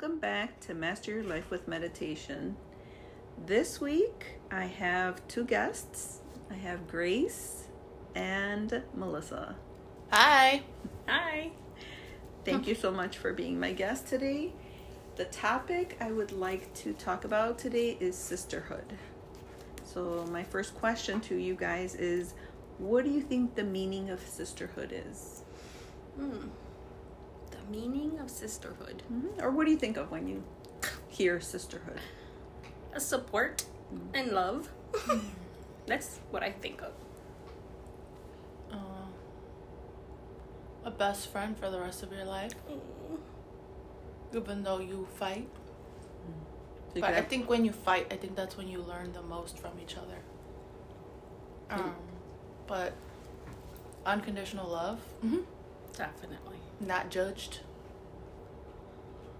welcome back to Master Your Life with Meditation. This week I have two guests. I have Grace and Melissa. Hi. Hi. Thank you so much for being my guest today. The topic I would like to talk about today is sisterhood. So, my first question to you guys is what do you think the meaning of sisterhood is? Hmm. The meaning of sisterhood. Mhm. Or what do you think of when you hear sisterhood? A support and love. That's what I think of. Uh, a best friend for the rest of your life, even though you fight. So But I think when you fight, I think that's when you learn the most from each other. Um, but unconditional love, mm-hmm. Definitely. Not judged.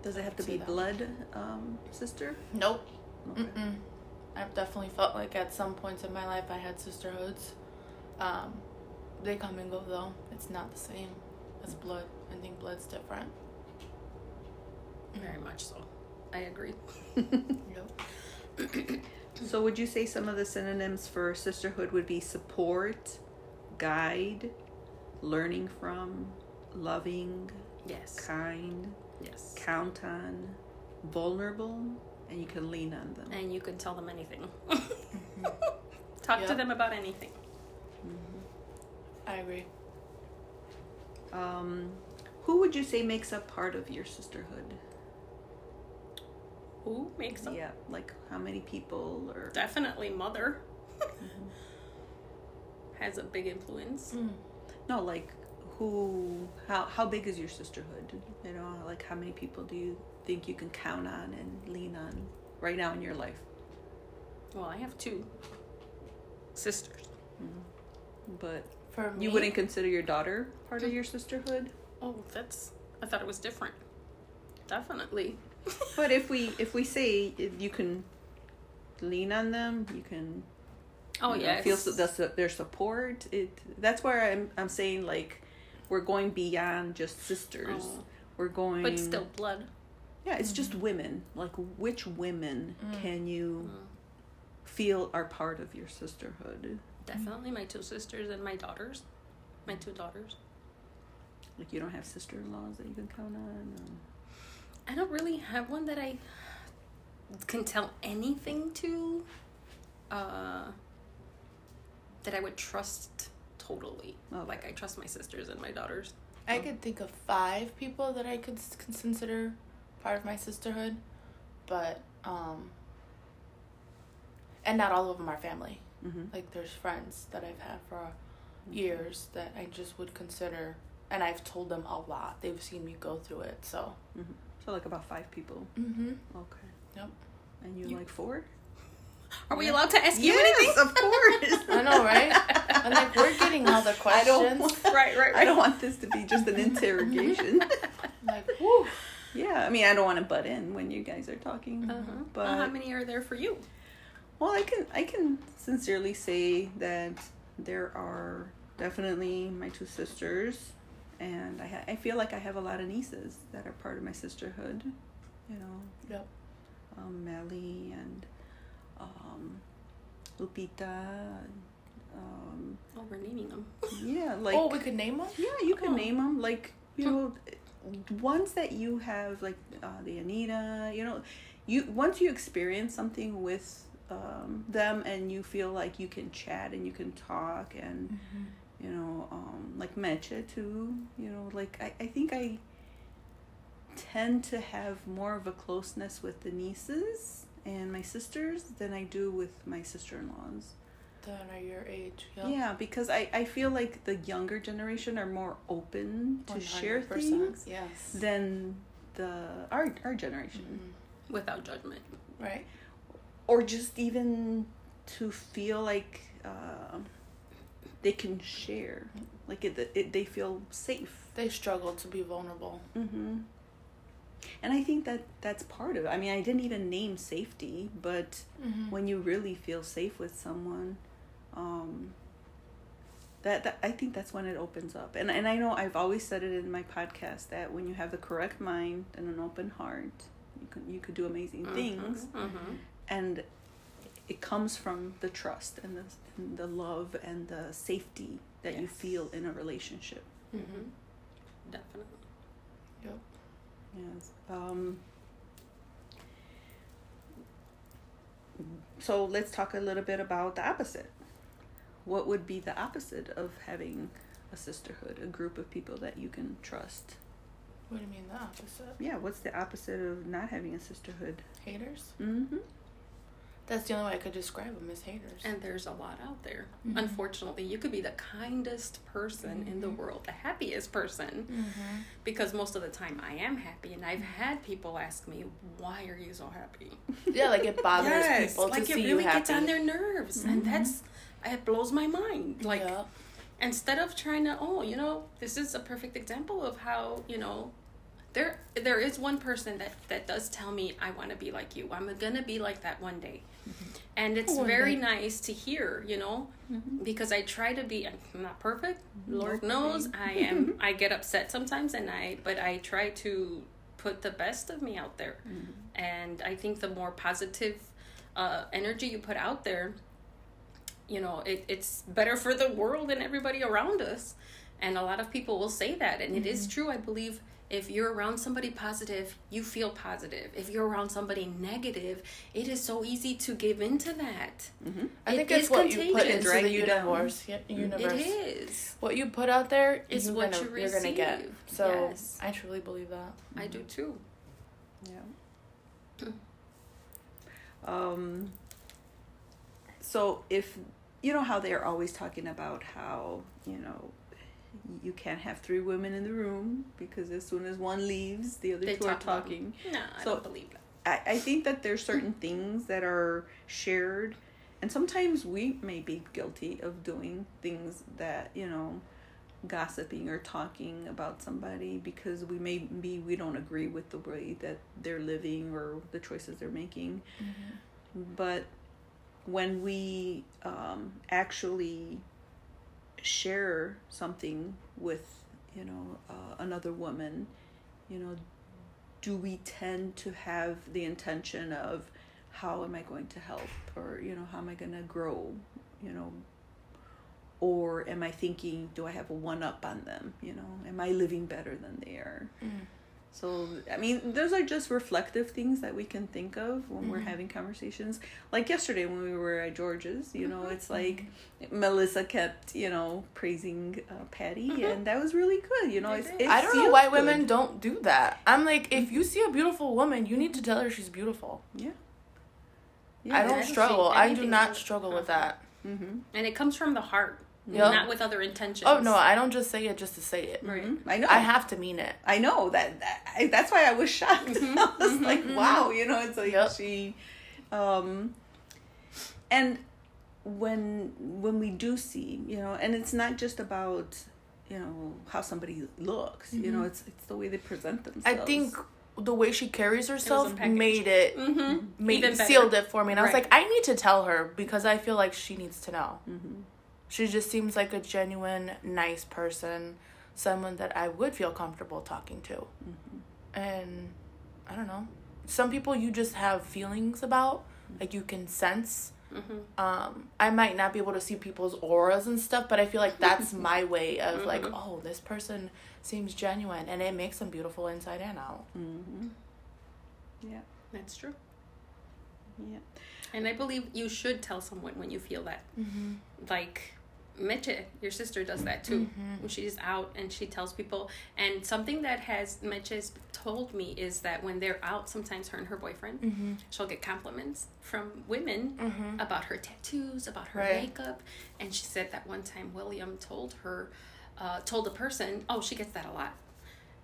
does it have to be that. blood um, sister? Nope. Okay. Mm-mm. I've definitely felt like at some points in my life I had sisterhoods. Um, they come and go though. It's not the same as blood. I think blood's different. Very much so. I agree. Yep. So, would you say some of the synonyms for sisterhood would be support, guide, learning from, loving, Yes. kind, Yes. count on, vulnerable, and you can lean on them? And you can tell them anything. Talk to them about anything. I agree. Um, who would you say makes up part of your sisterhood? Who makes up? Yeah, like how many people or Definitely mother. Has a big influence. Mm. no, like who? How how big is your sisterhood? You know, like how many people do you think you can count on and lean on right now in your life? Well, I have two sisters. Mm-hmm. But For me, you wouldn't consider your daughter part of mm. your sisterhood. Oh, that's. I thought it was different. Definitely. But if we if we say if you can lean on them, you can Oh yeah. feel su- their support. It that's where I'm I'm saying like we're going beyond just sisters. Oh. We're going, But still blood. yeah. It's just women. Like which women can you Mm. feel are part of your sisterhood? Definitely my two sisters and my daughters. My two daughters. Like you don't have sister-in-laws that you can count on. um, I don't really have one that I can tell anything to. Uh, that I would trust totally. Okay. Like I trust my sisters and my daughters. I could think of five people that I could consider part of my sisterhood, but um, and not all of them are family. mhm. Like there's friends that I've had for years that I just would consider, and I've told them a lot. They've seen me go through it, so. Mhm. So like about five people. Mm-hmm. Okay. Yep. And you, You- like four? Are we Yeah. allowed to ask you anything? of course. I know, right? I'm like, we're getting all the I don't questions. want- right, right, I don't want this to be just an interrogation. like, whew. yeah, I mean, I don't want to butt in when you guys are talking, Uh-huh. but Well, how many are there for you? well, I can I can sincerely say that there are definitely my two sisters, and I ha- I feel like I have a lot of nieces that are part of my sisterhood. You know, Yep. um, Meli and um, Lupita. Um, Oh, we're naming them. yeah, like oh, we could name them. Yeah, you can Oh. name them like you know ones that you have like uh, the Anita. You know, you once you experience something with um, them and you feel like you can chat and you can talk and you know um, like mecha too. You know, like I, I think I tend to have more of a closeness with the nieces and my sisters than I do with my sister-in-laws. That are your age. Yep. Yeah, because I, I feel like the younger generation are more open to share 100%. things Yes. than the our our generation, Mhm. Without judgment. Right. or just even to feel like uh, they can share, like it, it they feel safe. They struggle to be vulnerable. Mm-hmm. And I think that that's part of it. I mean, I didn't even name safety, but Mm-hmm. when you really feel safe with someone um that, that i think that's when it opens up and and i know i've always said it in my podcast that when you have the correct mind and an open heart you could you could do amazing things Mm-hmm. and it comes from the trust and the and the love and the safety that you feel in a relationship Mm-hmm. Definitely. Yep. Yes um so let's talk a little bit about the opposite what would be the opposite of having a sisterhood a group of people that you can trust What do you mean the opposite? yeah what's the opposite of not having a sisterhood Haters? mm-hmm That's the only way I could describe them as haters. And there's a lot out there. Mhm. Unfortunately, you could be the kindest person in the Mhm. world, the happiest person, mm-hmm. because most of the time I am happy, and I've had people ask me, "Why are you so happy?" Yeah, like it bothers yes, people like to it see really you happy. gets on their nerves, and Mhm. that's it blows my mind. Like yeah. instead of trying to, oh, you know, this is a perfect example of how you know. There, there is one person that that does tell me I want to be like you. I'm gonna be like that one day, and it's One very day. nice to hear. You know, mm-hmm because I try to be I'm not perfect. Lord Okay. knows I am I get upset sometimes and I but I try to put the best of me out there. And I think the more positive uh, energy you put out there, you know, it, it's better for the world and everybody around us. And a lot of people will say that and it is true. I believe if you're around somebody positive, you feel positive. If you're around somebody negative, it is so easy to give into that. Mm-hmm. I It think it's is what you put into Drag the you down. universe. Universe. It is. What you put out there is you're what gonna, you you're gonna get. So Yes. I truly believe that. I do too. Yeah. Um. So if you know how they're always talking about how you know you can't have three women in the room because as soon as one leaves, the other They two are talk about- talking. No, I So- don't believe that. I, I think that there's certain things that are shared and sometimes we may be guilty of doing things that you know gossiping or talking about somebody because we may be we don't agree with the way that they're living or the choices they're making but when we um, actually share something with you know uh, another woman you know do we tend to have the intention of how am i going to help? Or you know how am i going to grow you know? Or am i thinking do i have a one up on them? You know am i living better than they are? Mm. So i mean those are just reflective things that we can think of when we're Mhm. having conversations like yesterday when we were at george's you know Mhm. it's like melissa kept you know praising uh, patty Mhm. and that was really good you know They it's, it I don't know feels why good. women don't do that. I'm like, if you see a beautiful woman, you need to tell her she's beautiful. yeah I I don't don't struggle. I do not struggle with that. mm-hmm. And it comes from the heart, Yep. not with other intentions. Oh no, I don't just say it just to say it. Right. Mm-hmm. i know I have to mean it. I know that, that that's why I was shocked. Mhm, I was mhm, like, mhm. wow, you know, it's like Yep. she, um, and when when we do see, you know, and it's not just about you know how somebody looks, you know, Mhm. it's it's the way they present themselves. I think the way she carries herself unpackaged. made it Mm-hmm. made Even sealed it for me, and I was like, I need to tell her because I feel like she needs to know. hmm She just seems like a genuine, nice person, someone that I would feel comfortable talking to. Mm-hmm. And I don't know. Some people you just have feelings about, like you can sense. Mm-hmm. Um, I might not be able to see people's auras and stuff, but I feel like that's my way of like, Mhm. oh, this person seems genuine, and it makes them beautiful inside and out. hmm Yeah, That's true. yeah. And I believe you should tell someone when you feel that. Mm-hmm. Like Meche, your sister does that too. Mhm. When she's out and she tells people. And something that has Meche's told me is that when they're out, sometimes her and her boyfriend, Mm-hmm. she'll get compliments from women Mm-hmm. about her tattoos, about her Right. makeup. And she said that one time William told her, uh, told a person, oh, she gets that a lot.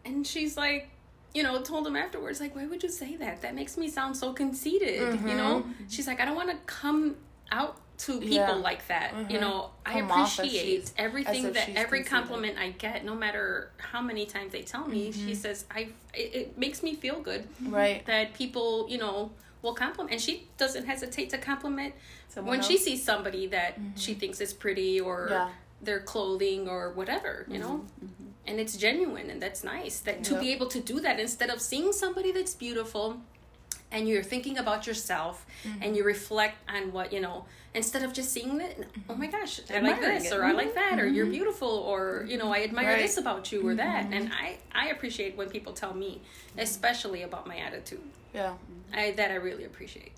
And she's like, you know, told him afterwards, like, why would you say that? That makes me sound so conceited, you know? She's like, I don't want to come out to people Yeah. like that. You Mhm. know, I appreciate everything that every compliment I get, no matter how many times they tell me. She Mhm. says, I, it, it makes me feel good Right. that people, you know, will compliment. And she doesn't hesitate to compliment Someone when else? she sees somebody that she thinks is pretty or Yeah. their clothing or whatever, you know, and it's genuine and that's nice that to Yep. be able to do that instead of seeing somebody that's beautiful and you're thinking about yourself mm-hmm. and you reflect on what you know instead of just seeing it mm-hmm. oh my gosh i like this it. or i like mm-hmm. that or you're beautiful or you know i admire Right. this about you or that and i i appreciate when people tell me especially about my attitude Yeah. i that i really appreciate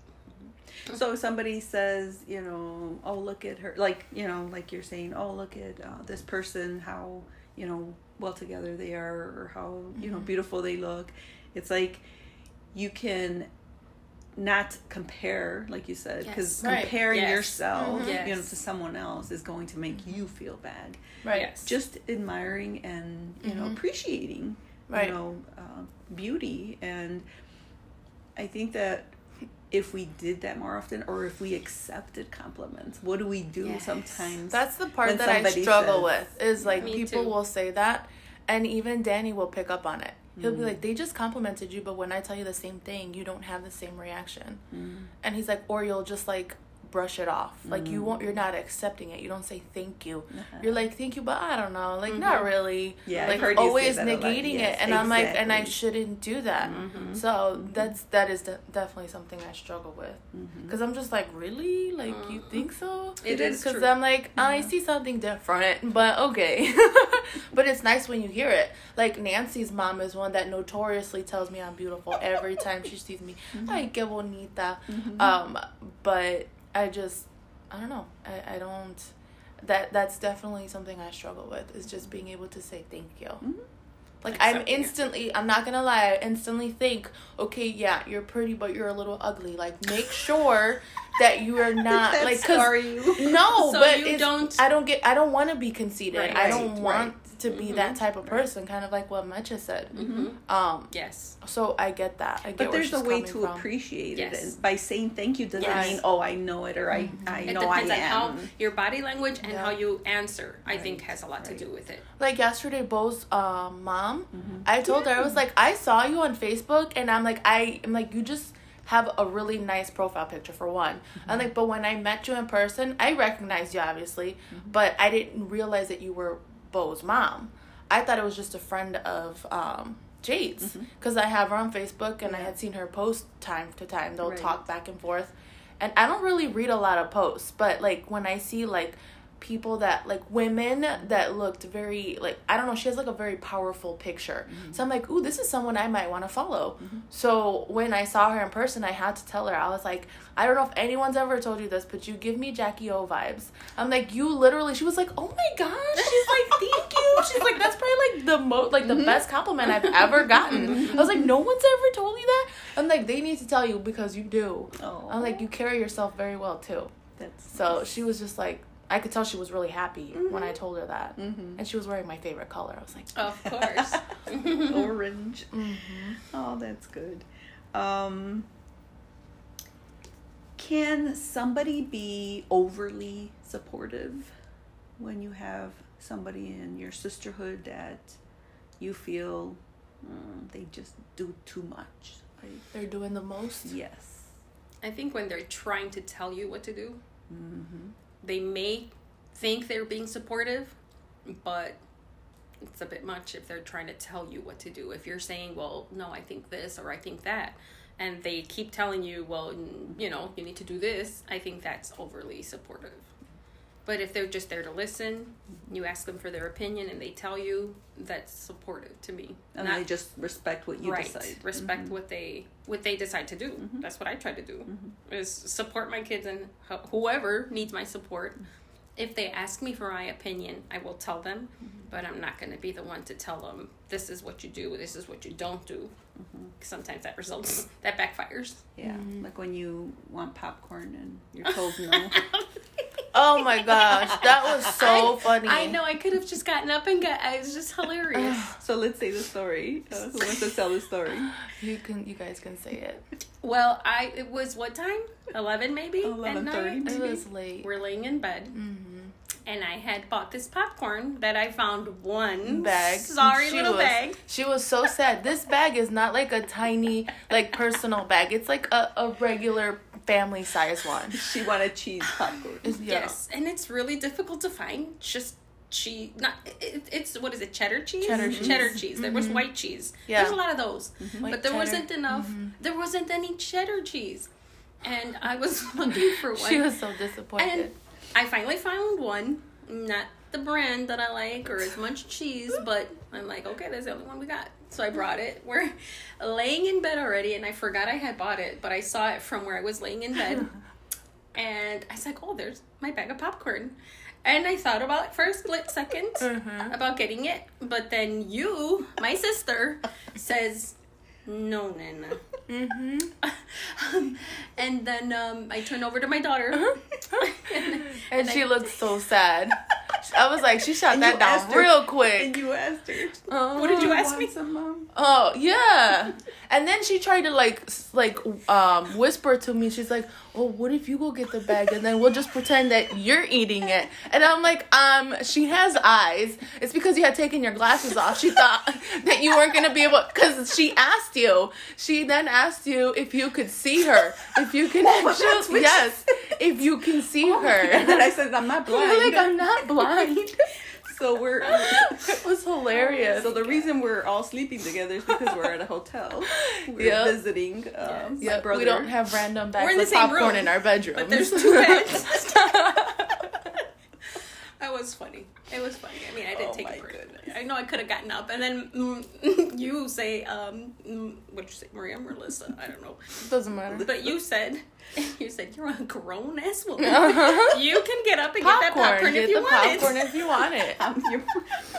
So if somebody says, you know, oh look at her, like you know, like you're saying, oh look at uh, this person, how you know well together they are, or how you know beautiful they look. It's like you can not compare, like you said, because Yes. Right. comparing Yes. yourself, Mhm. you know, to someone else is going to make you feel bad. Right. Yes. Just admiring and you know Mhm. appreciating, Right. you know, uh, beauty, and I think that if we did that more often or if we accepted compliments what do we do Yes. sometimes That's the part that I struggle says- with. Is like people too. will say that, and even Danny will pick up on it. He'll Mm. be like, "They just complimented you, but when I tell you the same thing, you don't have the same reaction." Mm. And he's like, or you'll just like brush it off. Like you Mm. won't. You're not accepting it. You don't say thank you. Uh-huh. You're like thank you, but I don't know. Like not really. Yeah, Like always that a lot. negating Yes, it, and I'm like, and I shouldn't do that. Mhm. So that's that is de- definitely something I struggle with. Mhm. Because I'm just like, really? Like, you think so? It is Because. I'm like, I see something different, but okay. but it's nice when you hear it. Like, Nancy's mom is one that notoriously tells me I'm beautiful every time she sees me. Ay, que bonita. Um, but I just, I don't know. I, I don't. That that's definitely something I struggle with is just being able to say thank you. Mm-hmm. Like I'm Accepting it. instantly, I'm not gonna lie, I instantly think, okay, yeah, you're pretty, but you're a little ugly. Like make sure that you are not like, cause are you no, So but you don't- I don't get. I don't want to be conceited. Right, I don't right, want right. To be that type of person. Kind of like what Meche said. Mhm. Um. yes So I get that. I get but there's a way to from. appreciate it and by saying thank you doesn't Yes. mean oh i know it or i i it know i depends am on how your body language and Yeah. how you answer i think has a lot to do with it Like yesterday, Bo's um, mom, Mhm. I told her I was like, I saw you on Facebook, and I'm like, I am like, you just have a really nice profile picture for one. I'm like, but when I met you in person, I recognized you obviously, but I didn't realize that you were Bo's mom. I thought it was just a friend of um, Jade's because I have her on Facebook and I had seen her post time to time. They'll Right. talk back and forth, and I don't really read a lot of posts, but like when I see like people that like women that looked very like I don't know she has like a very powerful picture. Mm-hmm. So I'm like ooh this is someone I might want to follow mm-hmm. so when I saw her in person I had to tell her. I was like I don't know if anyone's ever told you this but you give me Jackie O vibes. I'm like you literally she was like oh my gosh she's like thank you. She's like that's probably like the most like the mm-hmm. best compliment I've ever gotten. I was like no one's ever told you that? I'm like they need to tell you because you do. Oh. I'm like you carry yourself very well too. That's so she was just like, I could tell she was really happy when I told her that. Mhm. And she was wearing my favorite color. I was like, of course orange oh that's good um can somebody be overly supportive when you have somebody in your sisterhood that you feel mm, they just do too much like they're doing the most. yes i think when they're trying to tell you what to do mm-hmm. They may think they're being supportive but it's a bit much if they're trying to tell you what to do. If you're saying well no i think this or i think that and they keep telling you well you know you need to do this i think that's overly supportive but if they're just there to listen you ask them for their opinion and they tell you that's supportive to me and Not- they just respect what you right decide respect Mhm. what they what they decide to do Mhm. that's what i try to do Mhm. is support my kids and whoever needs my support if they ask me for my opinion i will tell them but i'm not going to be the one to tell them this is what you do this is what you don't do Mhm. sometimes that results that backfires yeah Mhm. like when you want popcorn and you're told no Oh my gosh, that was so I- funny. i know i could have just gotten up and got it was just hilarious so let's say the story uh, who wants to tell the story You can, you guys can say it. well i it was what time 11 maybe at 11:30 night It was late. we're laying in bed Mm-hmm. and I had bought this popcorn that I found one Bag. Sorry, She little was- bag. She was so sad. This bag is not like a tiny, like personal bag. It's like a, a regular family size one. she wanted cheese popcorn yeah. Yes, and it's really difficult to find just cheese. Not it, it's what is it? Cheddar cheese. Cheddar cheese. Cheddar cheese. There was mm-hmm. white cheese. Yeah. There's a lot of those, mm-hmm. White but there cheddar. wasn't enough. Mm-hmm. There wasn't any cheddar cheese, and I was looking for one. She was so disappointed. And I finally found one, not the brand that I like or as much cheese, but I'm like, okay, that's the only one we got. So I brought it. We're laying in bed already, and I forgot I had bought it, but I saw it from where I was laying in bed. and I was like, oh, there's my bag of popcorn. And I thought about it for a split 2nd Mhm. about getting it, but then you, my sister, says, no, Nana. mm-hmm. and then um, I turned over to my daughter. and, And I- she looked so sad. I was like, she shot And that down asked her- real And you asked her. Uh, What did you ask Want me? some, Mom? Oh yeah, and then she tried to like like um whisper to me. She's like, "Oh, what if you go get the bag and then we'll just pretend that you're eating it?" And I'm like, "Um, she has eyes. It's because you had taken your glasses off. She thought that you weren't gonna be able because she asked you. She then asked you if you could see her, if you can Oh, actually yes, if you can see her. And then. I said, I'm not blind. You're like, I'm not blind. so we're. it was hilarious. So the reason we're all sleeping together is because we're at a hotel. We're Yep. visiting um, my Yep, brother. we don't have random bags We're in the of same popcorn room, in our bedroom. But there's two beds. that was funny. It was funny. I mean, I didn't Oh take it personally. goodness. I know I could have gotten up, and then mm, you say, um, mm, what'd you say, Maria, Melissa? I don't know. It doesn't matter. But you said, you said you're a grown ass woman. Uh-huh. You can get up and get that popcorn Get if you the want popcorn it. if you want it. Um, you're,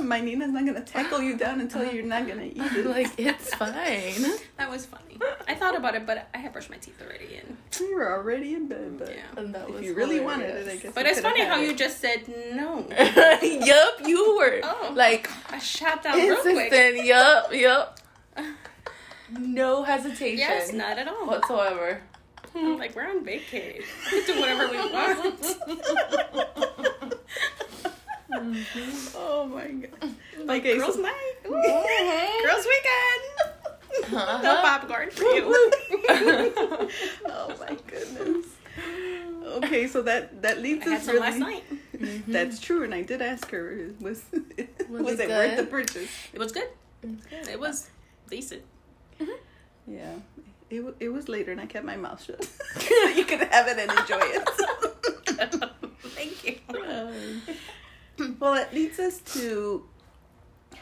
my Nina's not gonna tackle you down until you you're not gonna eat it. like it's fine. That was funny. I thought about it, but I had brushed my teeth already, and we were already in bed, but Yeah. And that was if you really hilarious. wanted it, I guess. but you it's funny had how it. you just said no. yup, you were Oh. like I shot down real quick. insistent. Yup, yup. No hesitation Yes, not at all. whatsoever. I'm like, we're on vacation. We do whatever we want. Oh my god. like, Okay, girls' so- night. Ooh. Mhm. Girls' weekend. Uh-huh. No popcorn for you. Oh my goodness. Okay, so that that leads I us really. last night. That's true, and I did ask her, was was, Was it, it worth the purchase? It was good. It was decent. Yeah, it wa- it was later, and I kept my mouth shut, so you could have it and enjoy it. Thank you. Um, well, it leads us to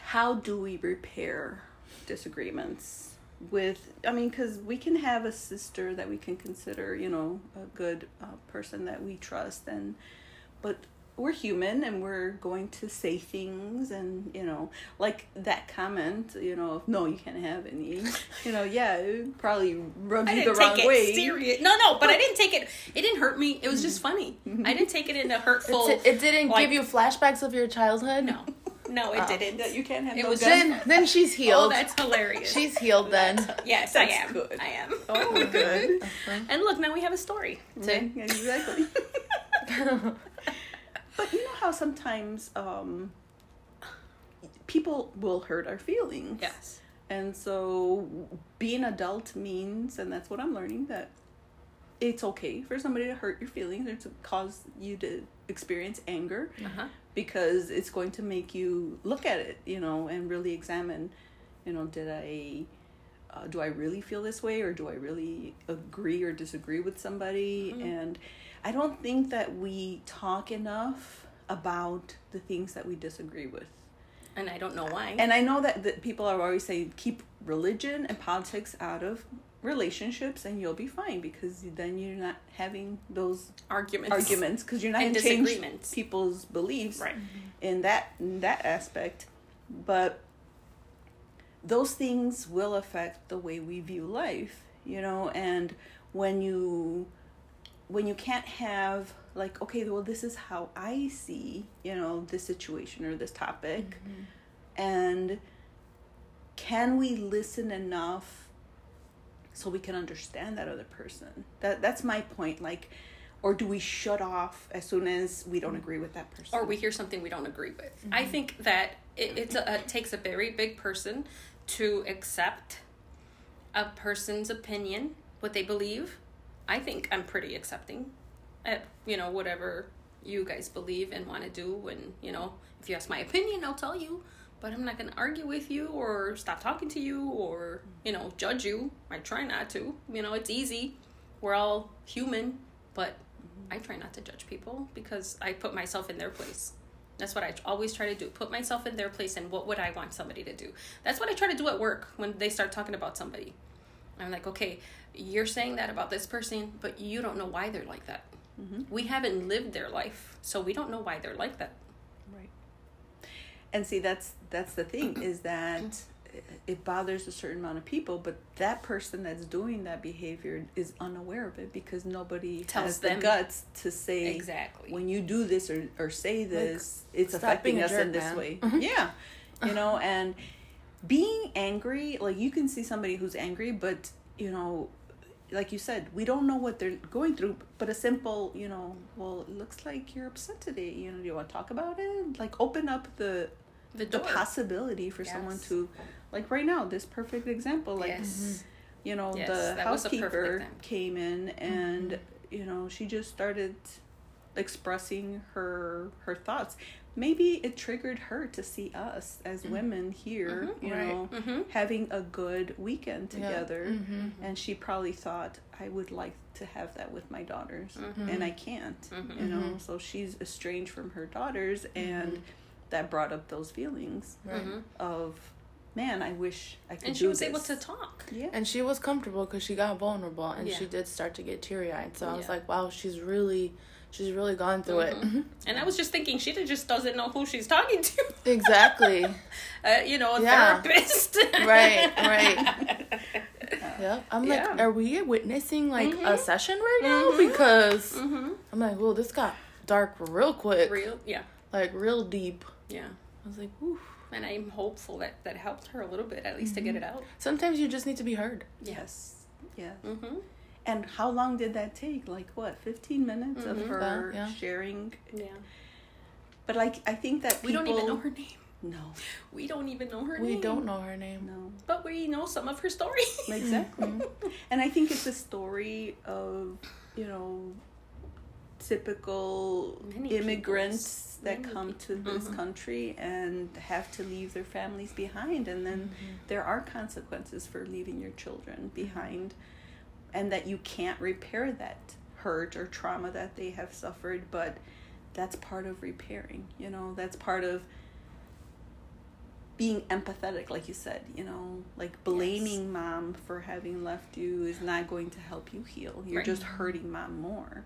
how do we repair disagreements with? I mean, because we can have a sister that we can consider, you know, a good uh, person that we trust, and but we're human and we're going to say things and you know like that comment you know no you can't have any you know yeah it probably rubbed I you the didn't wrong take it way serious. No, no, but I didn't take it. It didn't hurt me. It was just funny. Mm-hmm. I didn't take it in a hurtful. It, it didn't like- give you flashbacks of your childhood. no, no, it Oh. didn't. that you can't have It no was guns. Then then she's healed. Oh, healed. that's hilarious. she's healed then. yes, I am. good. I am. oh good And look, now we have a story. Yeah, exactly. but you know how sometimes um, people will hurt our feelings. Yes. And so being adult means, and that's what I'm learning, that it's okay for somebody to hurt your feelings or to cause you to experience anger Uh huh. because it's going to make you look at it, you know, and really examine, you know, did I, uh, do I really feel this way or do I really agree or disagree with somebody? And I don't think that we talk enough about the things that we disagree with. And I don't know why. And I know that, that people are always saying keep religion and politics out of relationships and you'll be fine because then you're not having those arguments. arguments because you're not And going to change disagreements. people's beliefs Right. in that in that aspect but those things will affect the way we view life you know? And when you when you can't have like okay well this is how i see you know this situation or this topic. Mm-hmm. And can we listen enough so we can understand that other person? That that's my point like or do we shut off as soon as we don't agree with that person or we hear something we don't agree with. I mm-hmm. think that it, it's a, it takes a very big person to accept a person's opinion, what they believe. I think I'm pretty accepting at you know whatever you guys believe and want to do. And, you know, if you ask my opinion, I'll tell you. But I'm not going to argue with you or stop talking to you or, you know, judge you. I try not to. You know, it's easy. We're all human. But I try not to judge people because I put myself in their place. That's what I always try to do. Put myself in their place and what would I want somebody to do. That's what I try to do at work when they start talking about somebody. I'm like, okay, you're saying that about this person, but you don't know why they're like that. Mm-hmm. We haven't lived their life, so we don't know why they're like that. Right. And see, that's that's the thing is that it bothers a certain amount of people, but that person that's doing that behavior is unaware of it because nobody Tells has them. the guts to say Exactly. when you do this or, or say this, it's affecting us jerk, in this man. way. Mm-hmm. yeah. You know, and being angry, like you can see somebody who's angry, but you know, like you said, we don't know what they're going through, but a simple, you know, well, it looks like you're upset today. You know, do you want to talk about it? Like open up the The the possibility for someone to like right now this perfect example like yes. you know Yes, the that was a perfect housekeeper came in and you know she just started expressing her her thoughts maybe it triggered her to see us as women here Mhm. you Right. know Mhm. having a good weekend Yeah. together Mhm. and she probably thought i would like to have that with my daughters Mhm. and i can't Mhm. you know so she's estranged from her daughters and that brought up those feelings Right. Mhm. of man i wish i could And do she was this. able to talk. yeah And she was comfortable because she got vulnerable and Yeah. she did start to get teary eyed. So I was like, wow, she's really, she's really gone through it. Mhm. And I was just thinking, she just doesn't know who she's talking to. exactly. Uh, you know, a Yeah. therapist. Right, right. Yeah, I'm like, Yeah. are we witnessing like a Mhm. session right now? Mhm. Because mm-hmm. I'm like, well, this got dark real quick, Real, yeah, like real deep. Yeah. I was like, ooh. And I'm hopeful that that helped her a little bit, at least to get Mm-hmm. it out. Sometimes you just need to be heard. yes yeah Mm-hmm. and how long did that take like what 15 minutes Mhm. of her About, yeah. sharing Yeah. but like i think that We don't even know her name. no We don't even know her We name. don't know her name. no But we know some of her story. exactly Mm-hmm. and i think it's a story of you know typical Many immigrants peoples. that Many come to people. this Mhm. country and have to leave their families behind and then Mm-hmm. there are consequences for leaving your children behind and that you can't repair that hurt or trauma that they have suffered but that's part of repairing you know that's part of being empathetic like you said you know like blaming mom for having left you is not going to help you heal you're Right. just hurting mom more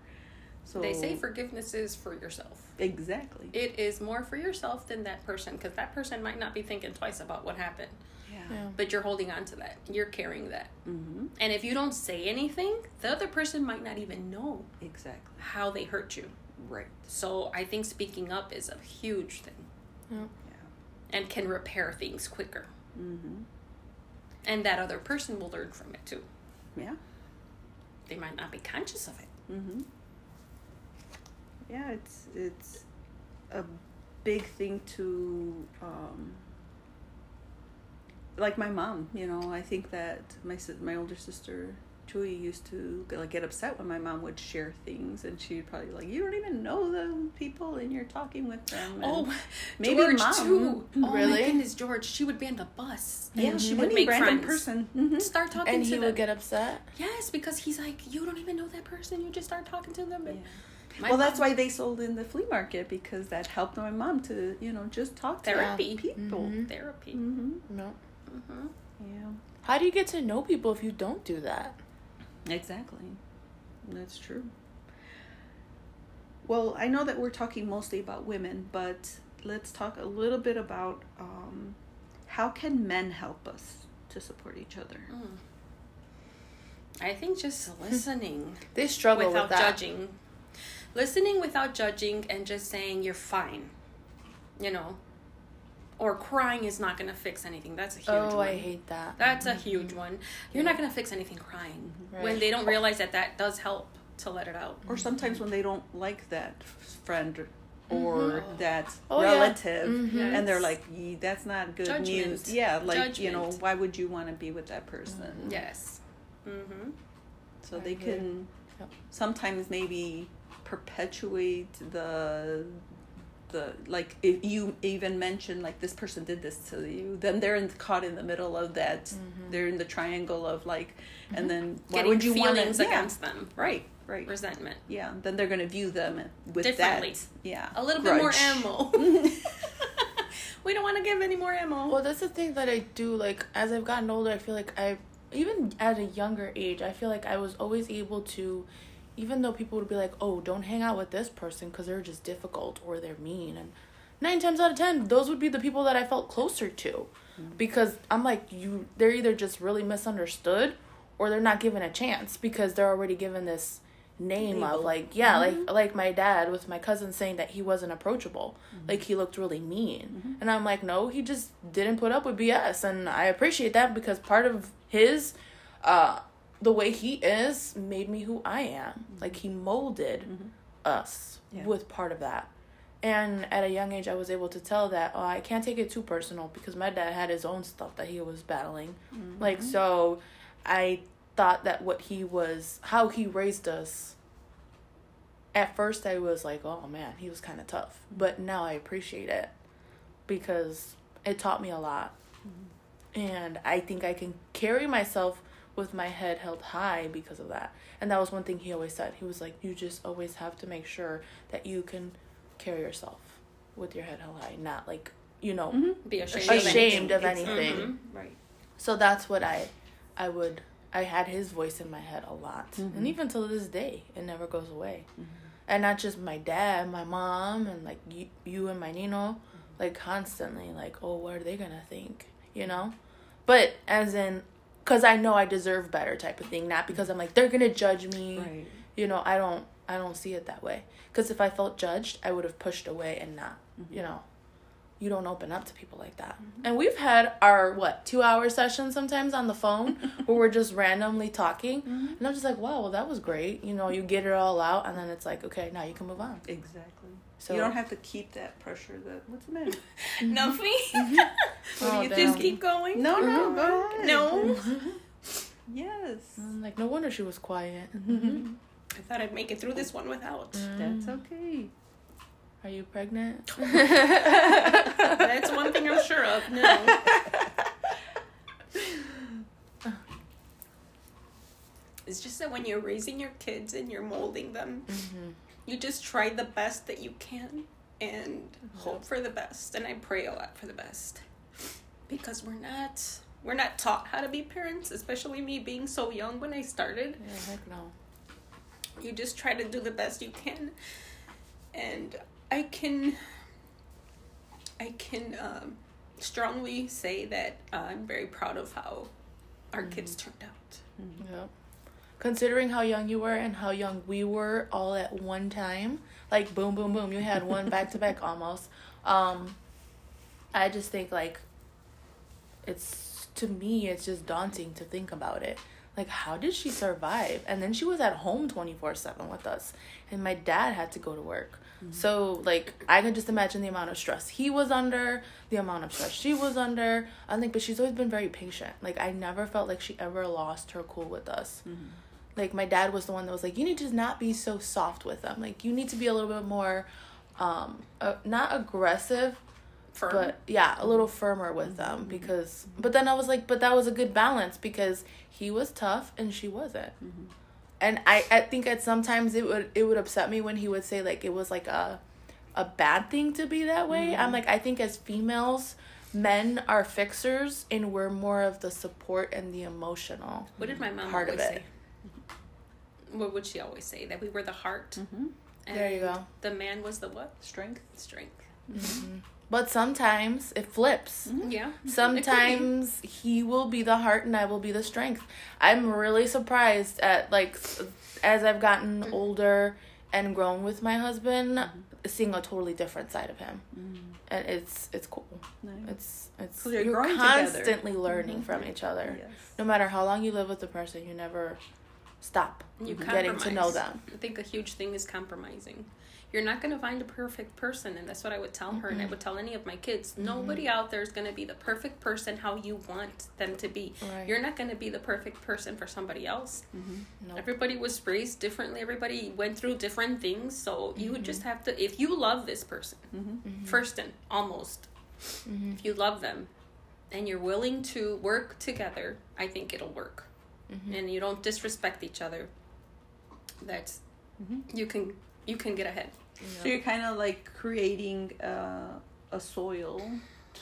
so They say forgiveness is for yourself. exactly It is more for yourself than that person because that person might not be thinking twice about what happened. yeah, Yeah. But you're holding on to that. You're carrying that. Mm-hmm. And if you don't say anything, the other person might not even know exactly how they hurt you. right So I think speaking up is a huge thing Yeah. yeah and can repair things quicker. mm-hmm. And that other person will learn from it too. yeah They might not be conscious of it. Mm-hmm. Yeah, it's it's a big thing to um, like my mom. You know, I think that my my older sister Julie used to like get upset when my mom would share things, and she'd probably be like, "You don't even know the people, and you're talking with them." And Oh, maybe George mom. too. Oh my Really? goodness, George. She would be on the bus. yeah, and she she would any make random friends. person. Mhm. Start talking And to he them. would get upset. Yes, because he's like, you don't even know that person. You just start talking to them. And Yeah. My well, that's why they sold in the flea market because that helped my mom to you know just talk to Therapy. people. Mhm. therapy. Mm-hmm. No. hmm Yeah. How do you get to know people if you don't do that? Exactly. That's true. Well, I know that we're talking mostly about women, but let's talk a little bit about um, how can men help us to support each other. Mm. I think just listening They struggle without with that. judging. Listening without judging and just saying you're fine. You know. Or crying is not going to fix anything. That's a huge Oh, one. I hate that. That's a huge one. You're not going to fix anything crying. When they don't realize that that does help to let it out. Or sometimes when they don't like that friend or that Oh, yeah. relative, Mhm. and they're like, "That's not good Judgment. news." Yeah, like you know, why would you want to be with that person? Yes. Mm-hmm. So I they agree. can Yep. sometimes maybe perpetuate the the like if you even mention like this person did this to you then they're in, caught in the middle of that Mm-hmm. they're in the triangle of like and then why Getting would you want feelings to against them. right right Resentment. yeah then they're gonna view them with Differently. that yeah A little bit more grudge. ammo. we don't want to give any more ammo. Well, that's the thing that I do. Like as I've gotten older, I feel like I, even at a younger age, I feel like I was always able to, even though people would be like, "Oh, don't hang out with this person because they're just difficult or they're mean," and nine times out of ten, those would be the people that I felt closer to, mm-hmm. because I'm like, you, they're either just really misunderstood, or they're not given a chance because they're already given this name of like yeah like mm-hmm. like my dad with my cousin saying that he wasn't approachable. Mm-hmm. Like he looked really mean. And i'm like no he just didn't put up with bs and i appreciate that because part of his uh the way he is made me who i am. Mm-hmm. Like he molded mm-hmm. us Yeah. with part of that. And at a young age i was able to tell that oh i can't take it too personal because my dad had his own stuff that he was battling. Mm-hmm. Like so i thought that what he was how he raised us at first i was like oh man he was kind of tough but now i appreciate it because it taught me a lot. And i think i can carry myself with my head held high because of that and that was one thing he always said he was like you just always have to make sure that you can carry yourself with your head held high not like you know Be ashamed, ashamed of It's- anything Mhm. right so that's what I I would I had his voice in my head a lot. Mm-hmm. And even till this day, it never goes away. And not just my dad, my mom and like you, you and my Nino, like constantly like, "Oh, what are they going to think?" You know? But as in cuz I know I deserve better type of thing, not because I'm like they're going to judge me. right You know, I don't I don't see it that way. Cuz if I felt judged, I would have pushed away and not, mm-hmm. you know. You don't open up to people like that. Mm-hmm. And we've had our what, 2-hour sessions sometimes on the phone where we're just randomly talking. Mm-hmm. And I'm just like, "Wow, well that was great." You know, you get it all out and then it's like, "Okay, now you can move on." exactly So you don't have to keep that pressure that what's the matter Nothing. Oh, mm-hmm. mm-hmm. What do oh, you damn. just keep going? no no mm-hmm. go ahead No. yes I'm mm, like, "No wonder she was quiet." I thought I'd make it through this one without. Mm. that's okay Are you pregnant? That's one thing I'm sure of. No. It's just that when you're raising your kids and you're molding them, you just try the best that you can and mm-hmm. hope for the best. And I pray a lot for the best because we're not we're not taught how to be parents, especially me being so young when I started. Yeah, heck no. You just try to do the best you can, and I can I can um, strongly say that I'm very proud of how our kids mm-hmm. turned out. Mm-hmm. Yep. Considering how young you were and how young we were all at one time, like boom, boom, boom, you had one back to back almost. Um, I just think like it's to me, it's just daunting to think about it. Like, how did she survive? And then she was at home 24 7 with us, and my dad had to go to work. So, like, I can just imagine the amount of stress he was under, the amount of stress she was under. I think, but she's always been very patient. Like, I never felt like she ever lost her cool with us. Like, my dad was the one that was like, you need to not be so soft with them. Like, you need to be a little bit more, um, uh, not aggressive, Firm. but yeah, a little firmer with them because. But then I was like, but that was a good balance because he was tough and she wasn't. And I, I think at sometimes it would it would upset me when he would say like it was like a a bad thing to be that way. I'm like I think as females, men are fixers and we're more of the support and the emotional. what did my mom part of always it. say? What would she always say? That we were the heart. Mm-hmm. And There you go. The man was the what? strength Strength. Mm-hmm. But sometimes it flips. Mm-hmm. Yeah. Sometimes he will be the heart and I will be the strength. I'm really surprised at like as I've gotten mm-hmm. older and grown with my husband, seeing a totally different side of him. And it's it's cool. Nice. It's it's 'Cause you're, you're growing together. constantly learning from each other. yes No matter how long you live with the person, you never stop You getting to know them. I think a huge thing is compromising. You're not going to find a perfect person, and that's what I would tell her, and I would tell any of my kids. Nobody out there is going to be the perfect person how you want them to be. Right. You're not going to be the perfect person for somebody else. Mm-hmm. Nope. Everybody was raised differently. Everybody went through different things. So you would just mm-hmm. have to, if you love this person, mm-hmm. first and almost, if you love them, and you're willing to work together, I think it'll work. And you don't disrespect each other. That's you can you can get ahead. So you're kind of like creating uh, a soil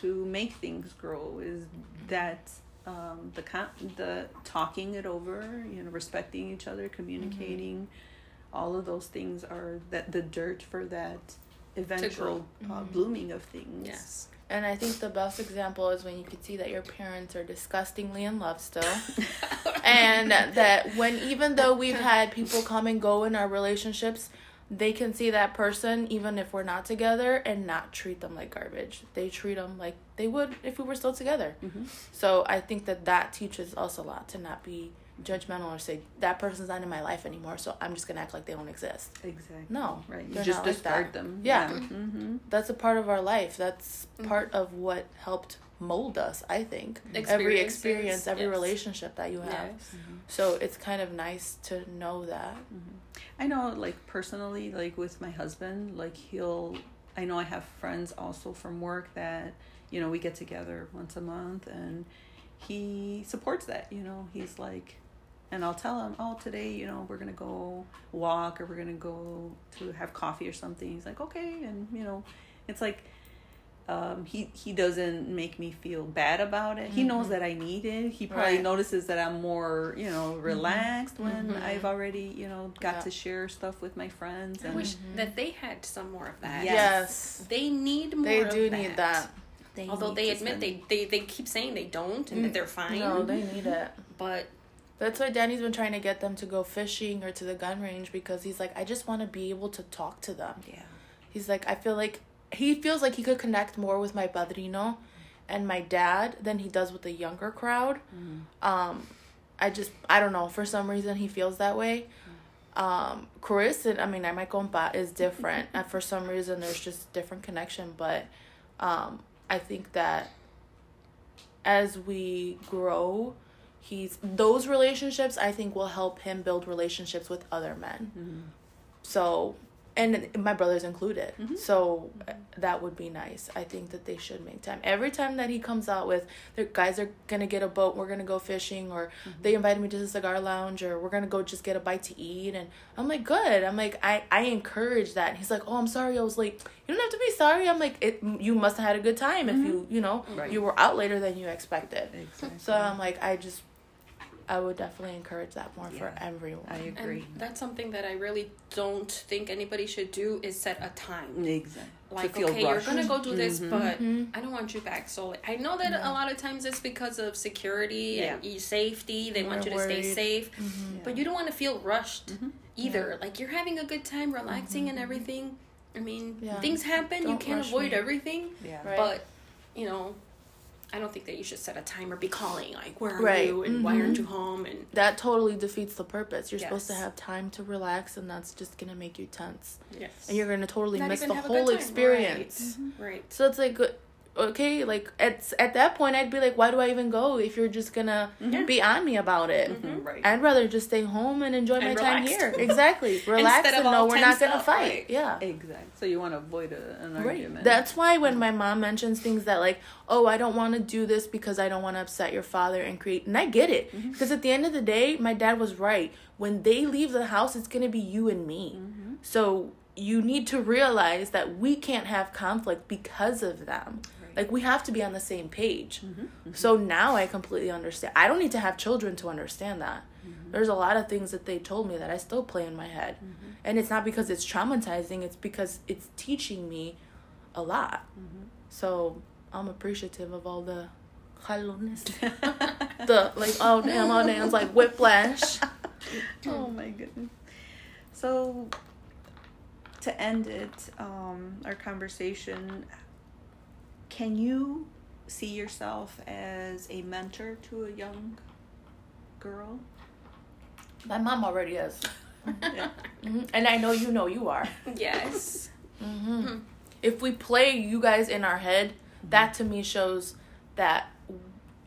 to make things grow. Is that um, the con- the talking it over, you know, respecting each other, communicating, all of those things are that the dirt for that eventual uh, blooming of things. Yes. And I think the best example is when you can see that your parents are disgustingly in love still. and that when even though we've had people come and go in our relationships, they can see that person even if we're not together and not treat them like garbage. They treat them like they would if we were still together. Mm-hmm. So I think that that teaches us a lot to not be judgmental or say that person's not in my life anymore, so I'm just gonna act like they don't exist. Exactly. No, Right. You just not like discard them. Yeah. Mm-hmm. that's a part of our life. That's mm-hmm. part of what helped mold us, I think. Every experience, every yes. relationship that you have. Yes. Mm-hmm. So it's kind of nice to know that. Mm-hmm. I know, like personally, like with my husband, like he'll. I know I have friends also from work that you know we get together once a month, and he supports that. You know, he's like, and I'll tell him, oh, today, you know, we're gonna go walk or we're gonna go to have coffee or something. He's like, okay, and you know, it's like. Um, he he doesn't make me feel bad about it. He knows that I need it. He probably Right. notices that I'm more, you know, relaxed when Mhm. I've already, you know, got Yeah. to share stuff with my friends. I And wish that they had some more of that. Yes. Yes. They need more They of do need that. they Although need they admit spend- they, they, they keep saying they don't and that they're fine. No, they need it. but That's why Danny's been trying to get them to go fishing or to the gun range because he's like, I just want to be able to talk to them. yeah. He's like, I feel like he feels like he could connect more with my padrino and my dad than he does with the younger crowd. Um, I just, I don't know. For some reason, he feels that way. Um, Chris and I mean, I my compa is different, and for some reason, there's just different connection. But um, I think that as we grow, he's those relationships. I think will help him build relationships with other men. Mm-hmm. So, and my brother's included. Mm-hmm. So uh, that would be nice. I think that they should make time. Every time that he comes out with, the guys are gonna get a boat. We're gonna go fishing, or mm-hmm. they invited me to the cigar lounge, or we're gonna go just get a bite to eat. And I'm like, good. I'm like, I I encourage that. And he's like, oh, I'm sorry, I was late. You don't have to be sorry. I'm like, it. You must have had a good time if you you know Right. you were out later than you expected. Exactly. So I'm like, I just. I would definitely encourage that more for everyone. I and agree. that's something that I really don't think anybody should do is set a time. Exactly. Like, feel okay, rushed. you're gonna go do this, Mhm. but Mhm. I don't want you back. So like, I know that a lot of times it's because of security and Yeah. e- safety. They want They're you to stay worried. safe, Mhm. but you don't want to feel rushed Mhm. either. Like you're having a good time, relaxing, and everything. I mean, Yeah. things happen. you Don't can't avoid me. everything, Yeah. Right. but you know. I don't think that you should set a timer, be calling like, "Where are Right. you?" and "Why Mhm. aren't you home?" and that totally defeats the purpose. You're supposed to have time to relax, and that's just gonna make you tense, yes, and you're gonna totally Not miss the have a good whole experience. right. So it's like, okay, like at at that point, I'd be like, why do I even go if you're just gonna Yeah. be on me about it? Mhm, Right. I'd rather just stay home and enjoy my And time here. Exactly, relax and know we're not gonna up, fight. right. Yeah. Exactly. So you want to avoid a, an Right. argument. That's why when mm-hmm. my mom mentions things that like, oh, I don't want to do this because I don't want to upset your father and create, and I get it, mm-hmm. because at the end of the day, my dad was right. When they leave the house, it's gonna be you and me. So you need to realize that we can't have conflict because of them. Like we have to be on the same page. Mm-hmm. Mm-hmm. So now I completely understand. I don't need to have children to understand that. Mm-hmm. There's a lot of things that they told me that I still play in my head. And it's not because it's traumatizing, it's because it's teaching me a lot. So I'm appreciative of all the jalones. the like oh damn oh damn it's like whiplash. oh my goodness. So to end it, um, our conversation, can you see yourself as a mentor to a young girl? My mom already is. Yeah. hmm And I know you know you are. yes. hmm If we play you guys in our head, that to me shows that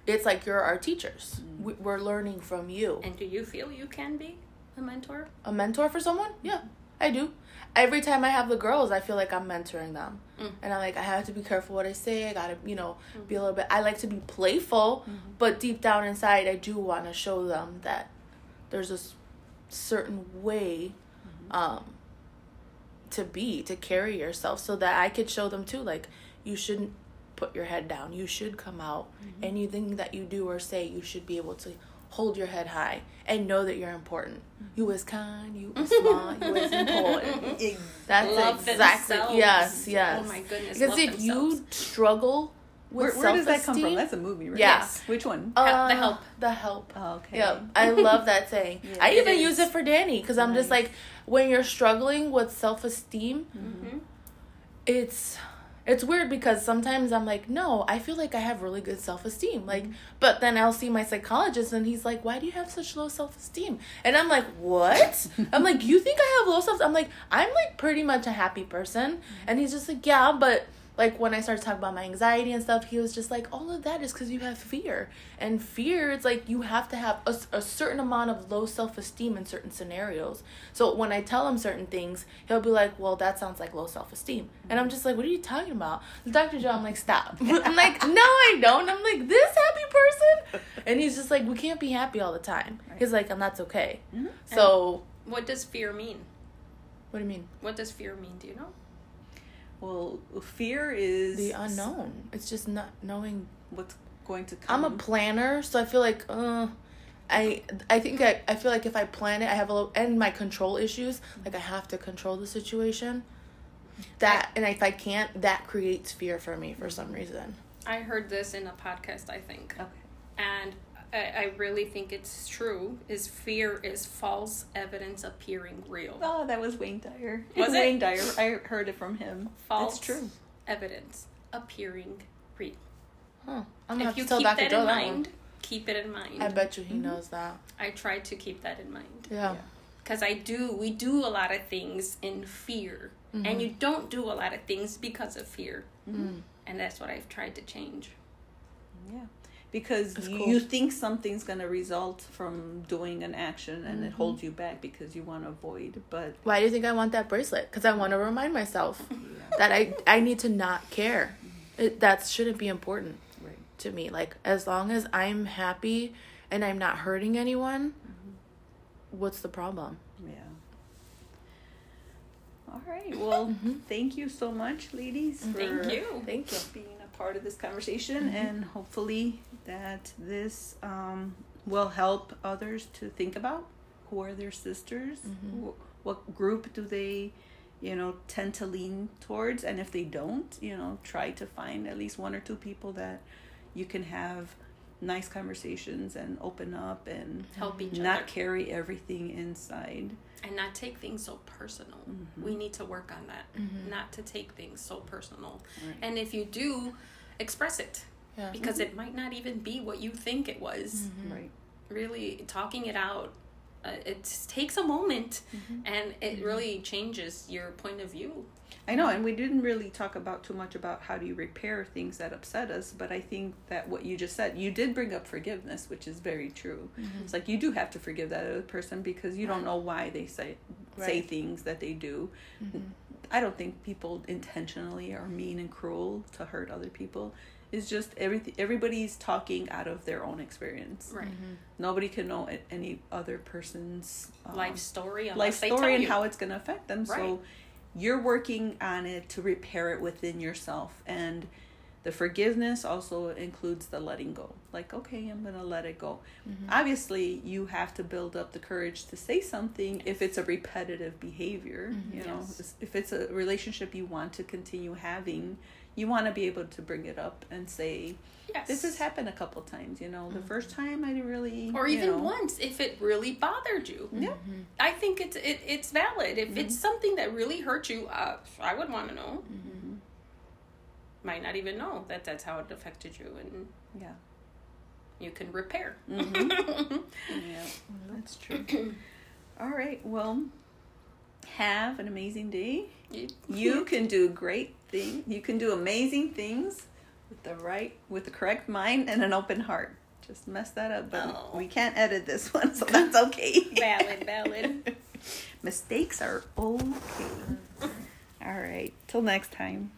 it's like you're our teachers. We, we're learning from you. And do you feel you can be a mentor? A mentor for someone? Yeah, I do. Every time I have the girls, I feel like I'm mentoring them. Mm. And I'm like, I have to be careful what I say. I gotta, you know, be a little bit. I like to be playful, but deep down inside, I do want to show them that there's a certain way um, to be, to carry yourself, so that I could show them too. Like, you shouldn't put your head down. You should come out. Anything that you do or say, you should be able to hold your head high and know that you're important. You is kind, you is smart, you is important. That's Love exactly themselves. yes, yes. Oh my goodness. Because if themselves. you struggle with Where, where does that come from? That's a movie, right? Yeah. Yes. Which one? uh, The Help. The help. Oh, okay. Yeah, I love that saying. Yeah. I even is. use it for Danny because I'm just like, when you're struggling with self esteem, Mhm. it's it's weird because sometimes I'm like, no, I feel like I have really good self esteem. Like, Mm-hmm. but then I'll see my psychologist and he's like, why do you have such low self esteem? And I'm like, what? I'm like, you think I have low self? I'm like, I'm like pretty much a happy person. Mm-hmm. And he's just like, yeah, but like when I started talking about my anxiety and stuff, he was just like, all of that is because you have fear. And fear, it's like you have to have a, a certain amount of low self esteem in certain scenarios. So when I tell him certain things, he'll be like, well, that sounds like low self esteem. And I'm just like, what are you talking about? Dr. Joe, I'm like, stop. I'm like, no, I don't. I'm like, this happy person? And he's just like, we can't be happy all the time. Right. He's like, and that's okay. Mhm. So, What does fear mean? what do you mean? What does fear mean? Do you know? Well, fear is The unknown. It's just not knowing What's going to come? I'm a planner, so I feel like uh I I think I, I feel like if I plan it, I have a little and my control issues, like I have to control the situation. That and if I can't, that creates fear for me for some reason. I heard this in a podcast, I think. Okay. And I, I really think it's true is fear is false evidence appearing real. Oh, that was Wayne Dyer. Was it? Wayne Dyer. I heard it from him. False It's true. evidence appearing real. Huh. I'm gonna If have you to tell keep Dr. that Joe in that mind, one. keep it in mind. I bet you he mm-hmm. knows that. I try to keep that in mind. Yeah. Because I do, we do a lot of things in fear. And mm-hmm. you don't do a lot of things because of fear. Mm-hmm. Mm. And that's what I've tried to change. Yeah. Because That's you, cool. you think something's going to result from doing an action and it Mm-hmm. holds you back because you want to avoid. But Why do you think I want that bracelet? Because I want to remind myself that I I need to not care. It, that shouldn't be important. right. to me. Like as long as I'm happy and I'm not hurting anyone, what's the problem? Yeah. All right. Well, Mm-hmm. thank you so much, ladies. Thank you. Thank you. Part of this conversation and hopefully that this um, will help others to think about who are their sisters who, what group do they you know tend to lean towards and if they don't you know try to find at least one or two people that you can have nice conversations and open up and Help each other. not other. carry everything inside and not take things so personal. Mm-hmm. We need to work on that. Mm-hmm. Not to take things so personal. Right. And if you do, express it. Yeah. Because mm-hmm. it might not even be what you think it was. Mm-hmm. right Really, talking it out, uh, it takes a moment and it really changes your point of view. I know, and we didn't really talk about too much about how do you repair things that upset us, but I think that what you just said, you did bring up forgiveness, which is very true. Mm-hmm. It's like you do have to forgive that other person because you don't know why they say say things that they do. Mm-hmm. I don't think people intentionally are mean and cruel to hurt other people. It's just everything. Everybody's talking out of their own experience. Right. Mm-hmm. Nobody can know any other person's um, Life story. life story and you. how it's going to affect them. Right. So you're working on it to repair it within yourself. And the forgiveness also includes the letting go. Like, okay, I'm going to let it go. Mm-hmm. Obviously, you have to build up the courage to say something if it's a repetitive behavior. You know, Mm-hmm. Yes. if it's a relationship you want to continue having, you want to be able to bring it up and say, Yes. this has happened a couple times. You know, the first time I didn't really. or even know, once if it really bothered you. Yeah. I think it's it, it's valid. If it's something that really hurt you, uh, I would want to know. Might not even know that that's how it affected you, and Yeah. you can repair. Mm-hmm. Yeah, that's true. All right. Well, have an amazing day. You can do great things. You can do amazing things with the right, with the correct mind and an open heart. Just mess that up, but Oh. we can't edit this one, so that's okay. valid, valid. Mistakes are okay. All right. Till next time.